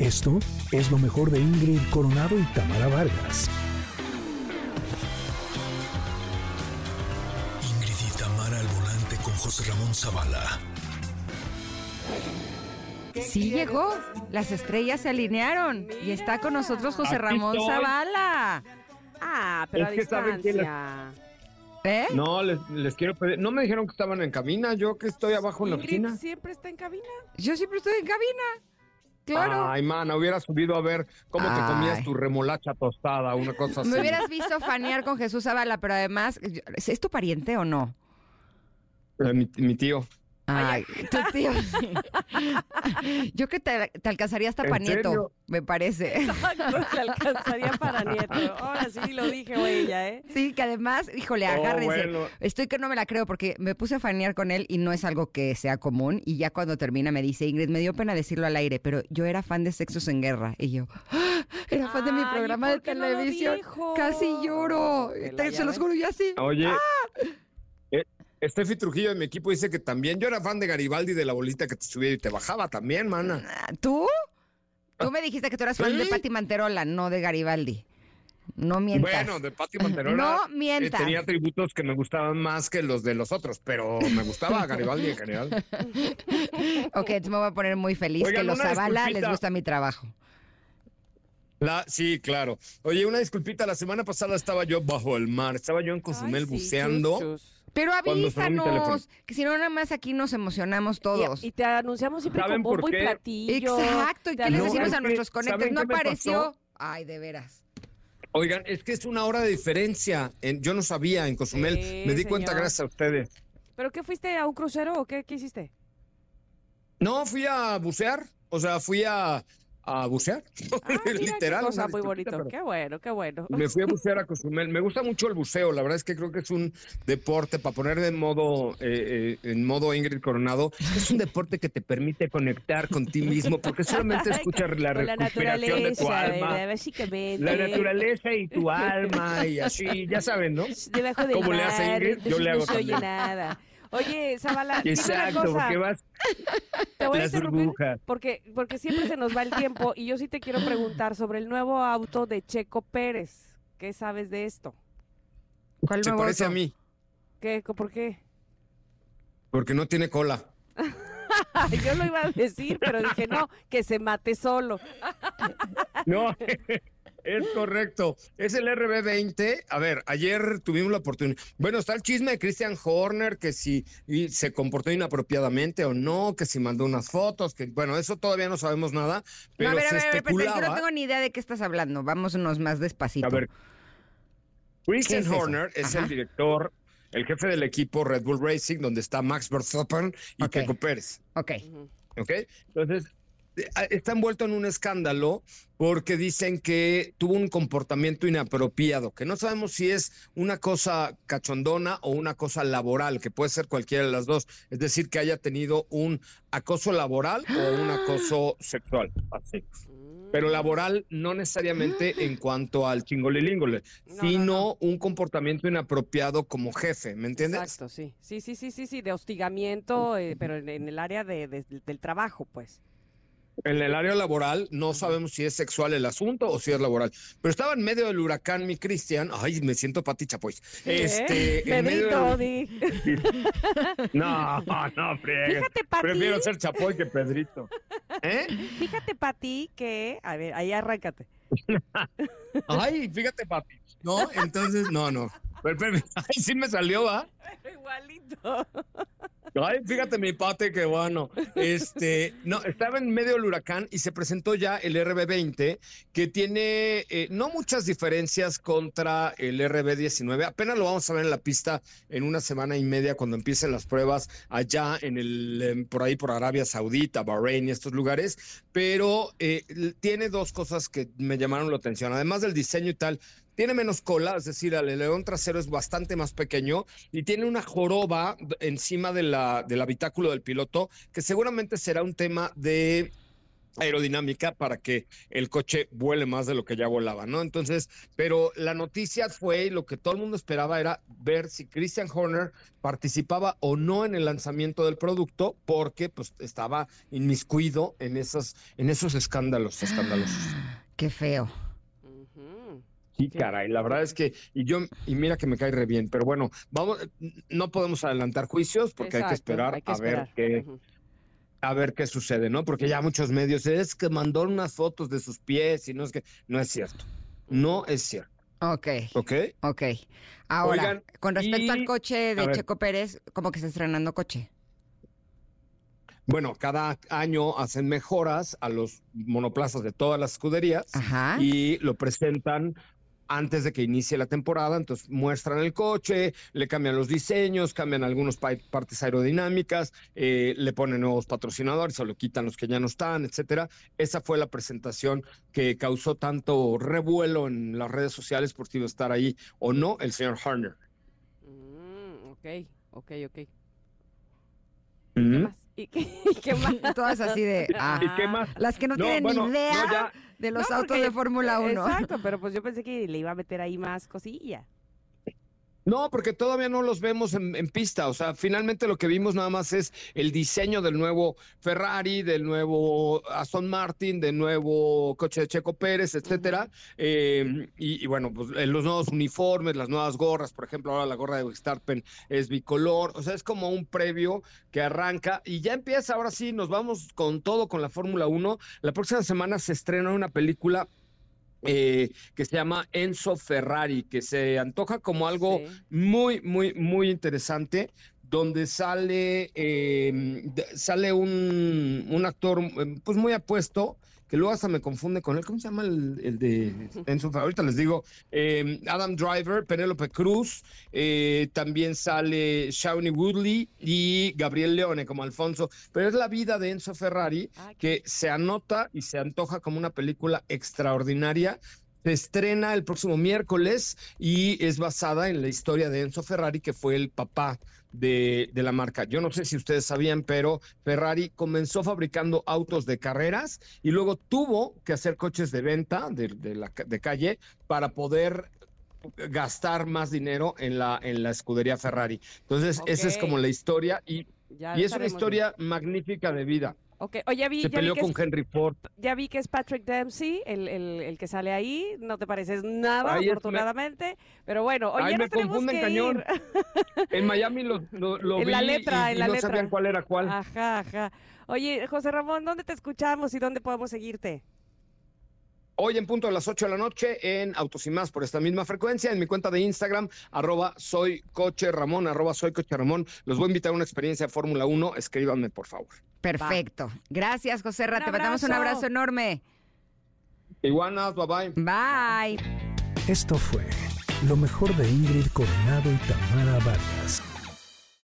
Esto es lo mejor de Ingrid Coronado y Tamara Vargas. Ingrid y Tamara al volante con José Ramón Zavala. Sí llegó, las estrellas se alinearon y está con nosotros José Aquí Ramón estoy. Zavala. Ah, pero Es a que distancia. ¿Eh? No, les, les quiero pedir. No me dijeron que estaban en cabina. Yo que estoy abajo en la Ingrid oficina. siempre está en cabina. Yo siempre estoy en cabina. Claro. Ay, mana, hubiera subido a ver cómo te comías tu remolacha tostada, una cosa así. Me hubieras visto fanear con Jesús Zavala, pero además, ¿es tu pariente o no? Eh, mi, mi tío. Ay, tu tío. Yo que te, te alcanzaría hasta ¿En para nieto, me parece. Exacto, te alcanzaría para nieto. Ahora sí lo dije, güey, ya, ¿eh? Sí, que además, híjole, Oh, agárrense. bueno. Estoy que no me la creo porque me puse a fanear con él y no es algo que sea común. Y ya cuando termina me dice, Ingrid, me dio pena decirlo al aire, pero yo era fan de Sexos en Guerra. Y yo, "Ah, era fan de mi programa de ¿por qué no lo televisión. Casi lloro. Te- se los juro, yo así. Oye, Ah. Eh, Steffi Trujillo de mi equipo dice que también yo era fan de Garibaldi de la bolita que te subía y te bajaba también, mana. Ah, ¿Tú? Tú me dijiste que tú eras fan de. Patti Manterola, no de Garibaldi. No mientas. Bueno, de Pati Manterola. No eh, mientas. tenía atributos que me gustaban más que los de los otros, pero me gustaba Garibaldi en general. Ok, entonces me voy a poner muy feliz Oigan, que los Zavala les gusta mi trabajo. La, sí, claro. Oye, una disculpita, la semana pasada estaba yo bajo el mar, estaba yo en Cozumel Ay, sí, buceando. chus, chus. Pero avísanos, que si no nada más aquí nos emocionamos todos. Y, y te anunciamos siempre ¿Saben con bombo por y qué? platillo. Exacto, ¿y qué les decimos a que, nuestros conectores? ¿saben ¿No apareció? Ay, de veras. Oigan, es que es una hora de diferencia. En- yo no sabía en Cozumel. Sí, Me di cuenta gracias a ustedes. ¿Pero qué fuiste a un crucero o qué, qué hiciste? No, fui a bucear. O sea, fui a, a bucear. Ah, mira, qué Literal. cosa muy bonito. Qué bueno, qué bueno. Me fui a bucear a Cozumel. Me gusta mucho el buceo. La verdad es que creo que es un deporte para poner de modo, eh, eh, en modo Ingrid Coronado. Es un deporte que te permite conectar con ti mismo porque solamente escuchas la respiración de tu alma. básicamente. La naturaleza y tu alma y así, ya saben, ¿no? Debajo del ¿Cómo le hace Ingrid? Yo le hago no se oye nada. Oye, Zavala, dime una Exacto, cosa. porque vas Te voy a las interrumpir burbujas. porque, porque siempre se nos va el tiempo y yo sí te quiero preguntar sobre el nuevo auto de Checo Pérez. ¿Qué sabes de esto? ¿Cuál Se nuevo parece a mí, ¿Qué, ¿Por qué? porque no tiene cola. Yo lo iba a decir, pero dije, no, que se mate solo. No, es correcto. Es el RB20. A ver, ayer tuvimos la oportunidad. Bueno, está el chisme de Christian Horner, que si se comportó inapropiadamente o no, que si mandó unas fotos, que bueno, eso todavía no sabemos nada, No, pero a ver, a se ver, a ver, especulaba. yo no tengo ni idea de qué estás hablando. Vámonos más despacito. A ver, Christian. Horner es el director, el jefe del equipo Red Bull Racing, donde está Max Verstappen y Ok. Checo Pérez. Ok. ¿ok? Entonces, está envuelto en un escándalo porque dicen que tuvo un comportamiento inapropiado, que no sabemos si es una cosa cachondona o una cosa laboral, que puede ser cualquiera de las dos, es decir, que haya tenido un acoso laboral o un acoso sexual, así. Pero laboral no necesariamente en cuanto al chingolilíngole, No, no, sino no. un comportamiento inapropiado como jefe, ¿me entiendes? Exacto, sí. Sí, sí, sí, sí, sí, de hostigamiento, eh, pero en, en el área de, de- del trabajo, pues. En el área laboral no sabemos si es sexual el asunto o si es laboral. Pero estaba en medio del huracán, mi Cristian. Ay, me siento Pati Chapoy. Este, en medio Pedrito, del-. No, no, friegues. Fíjate, Pati. Prefiero ser Chapoy que Pedrito. ¿Eh? Fíjate, Pati, que. A ver, ahí arráncate. Ay, fíjate, Pati. No, entonces, no, no. Pero, pero, ay, sí me salió, ¿va? Igualito. Ay, fíjate mi pate, qué bueno. Este, no, estaba en medio del huracán y se presentó ya el RB20, que tiene eh, no muchas diferencias contra el RB19. Apenas lo vamos a ver en la pista en una semana y media cuando empiecen las pruebas allá en el, em, por ahí por Arabia Saudita, Bahrein y estos lugares. Pero eh, tiene dos cosas que me llamaron la atención. Además del diseño y tal, tiene menos cola, es decir, el león trasero es bastante más pequeño y tiene una joroba encima de del habitáculo del piloto, que seguramente será un tema de aerodinámica para que el coche vuele más de lo que ya volaba, ¿no? Entonces, pero la noticia fue lo que todo el mundo esperaba era ver si Christian Horner participaba o no en el lanzamiento del producto porque pues estaba inmiscuido en esos en esos escándalos, escandalosos. Qué feo. Sí, caray, la verdad es que, y yo, y mira que me cae re bien, pero bueno, vamos, no podemos adelantar juicios porque hay que esperar hay que a ver qué, a ver qué sucede, ¿no? Porque ya muchos medios es que mandó unas fotos de sus pies y no es que, no es cierto, no es cierto, Ok, ¿ok? ok. Ahora, Oigan, con respecto al coche a de ver. Checo Pérez, como que está estrenando coche. Bueno, cada año hacen mejoras a los monoplazas de todas las escuderías Ajá. y lo presentan antes de que inicie la temporada, entonces muestran el coche, le cambian los diseños, cambian algunas partes aerodinámicas, eh, le ponen nuevos patrocinadores o le quitan los que ya no están, etcétera. Esa fue la presentación que causó tanto revuelo en las redes sociales por si iba a estar ahí o no el señor Horner. Mm, ok, ok, ok. ¿Qué Ujú. más? ¿Y qué, y qué más? Todas así de. Ah. ¿Y qué más? Las que no, No, tienen bueno, ni no, idea ya- de los No, autos porque- de Fórmula 1. Exacto, pero pues yo pensé que le iba a meter ahí más cosilla. No, porque todavía no los vemos en, en pista. O sea, finalmente lo que vimos nada más es el diseño del nuevo Ferrari, del nuevo Aston Martin, del nuevo coche de Checo Pérez, etcétera. Eh, y, y bueno, pues eh, los nuevos uniformes, las nuevas gorras, por ejemplo, ahora la gorra de Verstappen es bicolor. O sea, es como un previo que arranca y ya empieza. Ahora sí, nos vamos con todo con la Fórmula 1. La próxima semana se estrena una película. Eh, que se llama Enzo Ferrari, que se antoja como algo Sí. muy, muy, muy interesante, donde sale, eh, sale un, un actor eh, pues muy apuesto, que luego hasta me confunde con él. ¿Cómo se llama el, el de Enzo? Ferrari? Ahorita les digo. eh, Adam Driver, Penélope Cruz, eh, también sale Shawnee Woodley y Gabriel Leone como Alfonso. Pero es la vida de Enzo Ferrari Ah, que se anota y se antoja como una película extraordinaria. Se estrena el próximo miércoles y es basada en la historia de Enzo Ferrari, que fue el papá de, de la marca. Yo no sé si ustedes sabían, pero Ferrari comenzó fabricando autos de carreras y luego tuvo que hacer coches de venta de, de la, de calle para poder gastar más dinero en la, en la escudería Ferrari. Entonces, esa es como la historia y, Ya y es una historia magnífica de vida. Viendo. Ok, oye, ya vi, Se ya peleó que con es, Henry Ford. ya vi que es Patrick Dempsey, el, el, el que sale ahí. No te pareces nada, Ahí es- me- afortunadamente. Pero bueno, oye, Ahí nos me confunden que cañón. ir. En Miami lo, lo, lo En vi la letra, y, en y la no letra. sabían cuál era cuál. Ajá, ajá. Oye, José Ramón, ¿dónde te escuchamos y dónde podemos seguirte? Hoy en punto de las 8 de la noche en Autos y Más por esta misma frecuencia, en mi cuenta de Instagram, arroba soy coche Ramón, arroba soy coche Ramón. Los voy a invitar a una experiencia de Fórmula 1, escríbanme por favor. Perfecto. Gracias, José Ra. Te mandamos un abrazo. abrazo enorme. Iguanas, bye bye. Bye. Esto fue lo mejor de Ingrid Coronado y Tamara Vargas.